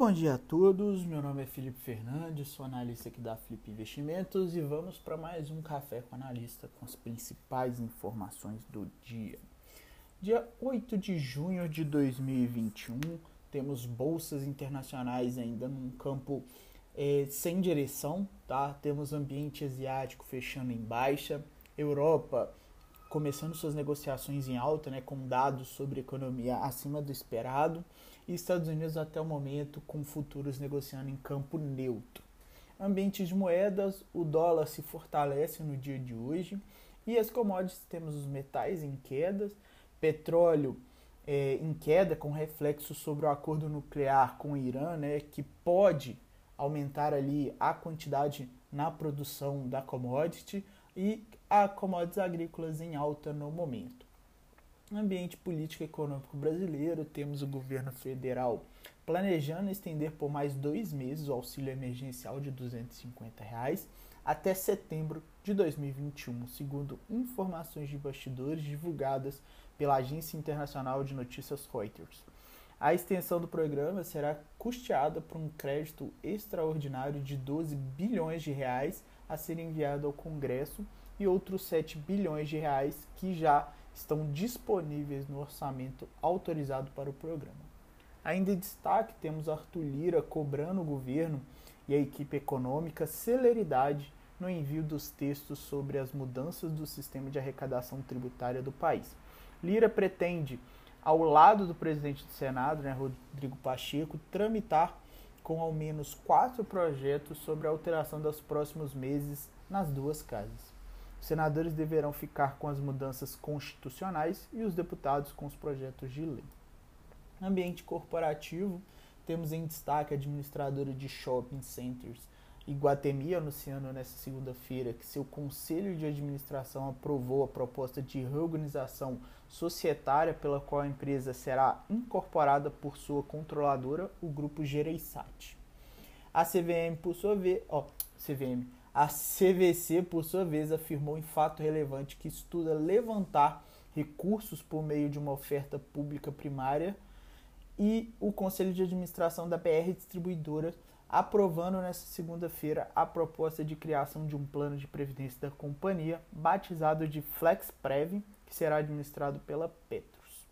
bom dia a todos. Meu nome é Felipe Fernandes, sou analista aqui da Flip Investimentos e vamos para mais um café com analista com as principais informações do dia. Dia 8 de junho de 2021, temos bolsas internacionais ainda num campo é, sem direção, tá? Temos ambiente asiático fechando em baixa, Europa começando suas negociações em alta, né, com dados sobre economia acima do esperado, e Estados Unidos até o momento com futuros negociando em campo neutro. Ambiente de moedas, o dólar se fortalece no dia de hoje e as commodities temos os metais em quedas, petróleo é, em queda com reflexo sobre o acordo nuclear com o Irã, né, que pode aumentar ali a quantidade na produção da commodity e a commodities agrícolas em alta no momento. No ambiente político econômico brasileiro, temos o governo federal planejando estender por mais dois meses o auxílio emergencial de 250 reais até setembro de 2021, segundo informações de bastidores divulgadas pela Agência Internacional de Notícias Reuters. A extensão do programa será custeada por um crédito extraordinário de 12 bilhões de reais a ser enviado ao Congresso e outros 7 bilhões de reais que já estão disponíveis no orçamento autorizado para o programa. Ainda em destaque, temos Arthur Lira cobrando o governo e a equipe econômica celeridade no envio dos textos sobre as mudanças do sistema de arrecadação tributária do país. Lira pretende, ao lado do presidente do Senado, né, Rodrigo Pacheco, tramitar com ao menos quatro projetos sobre a alteração dos próximos meses nas duas casas. Os senadores deverão ficar com as mudanças constitucionais e os deputados com os projetos de lei. Ambiente corporativo, temos em destaque a administradora de shopping centers Iguatemi anunciando nesta segunda-feira que seu conselho de administração aprovou a proposta de reorganização societária pela qual a empresa será incorporada por sua controladora, o grupo Gereissat. A CVM, por sua vez, ó, CVM, a CVC, por sua vez, afirmou em fato relevante que estuda levantar recursos por meio de uma oferta pública primária e o Conselho de Administração da BR Distribuidora aprovando nesta segunda-feira a proposta de criação de um plano de previdência da companhia, batizado de FlexPrev, que será administrado pela Petros.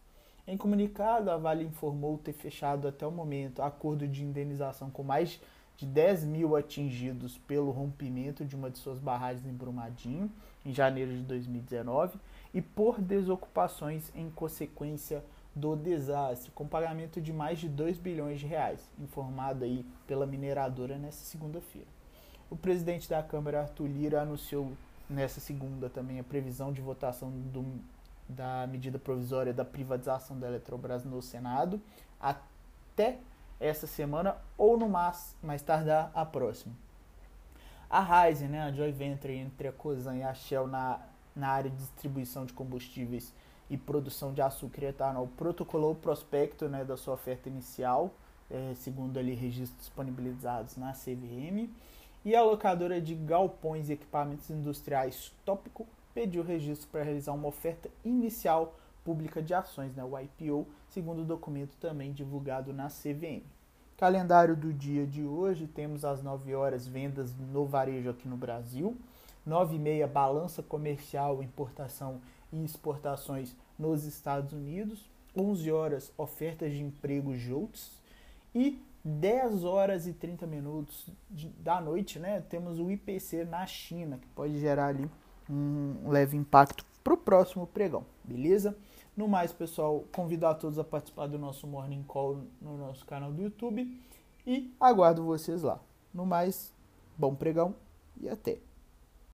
Em comunicado, a Vale informou ter fechado até o momento acordo de indenização com mais de 10 mil atingidos pelo rompimento de uma de suas barragens em Brumadinho, em janeiro de 2019, e por desocupações em consequência do desastre, com pagamento de mais de 2 bilhões de reais, informado aí pela mineradora nesta segunda-feira. O presidente da Câmara, Arthur Lira, anunciou nessa segunda também a previsão de votação do, da medida provisória da privatização da Eletrobras no Senado até essa semana ou no mais, mais tardar a próxima. A Ryzen, né, a joint venture entre a Cosan e a Shell na, na área de distribuição de combustíveis e produção de açúcar e etanol, protocolou o prospecto né, da sua oferta inicial, é, segundo ali registros disponibilizados na CVM, e a locadora de galpões e equipamentos industriais Tópico pediu registro para realizar uma oferta inicial pública de ações, né, o IPO, segundo o documento também divulgado na CVM. Calendário do dia de hoje, temos às 9 horas vendas no varejo aqui no Brasil, 9 e meia balança comercial, importação e exportações nos Estados Unidos, 11 horas ofertas de emprego JOLTS e 10 horas e 30 minutos de, da noite, né, temos o IPC na China, que pode gerar ali um leve impacto para o próximo pregão, beleza? No mais, pessoal, convido a todos a participar do nosso Morning Call no nosso canal do YouTube e aguardo vocês lá. No mais, bom pregão e até!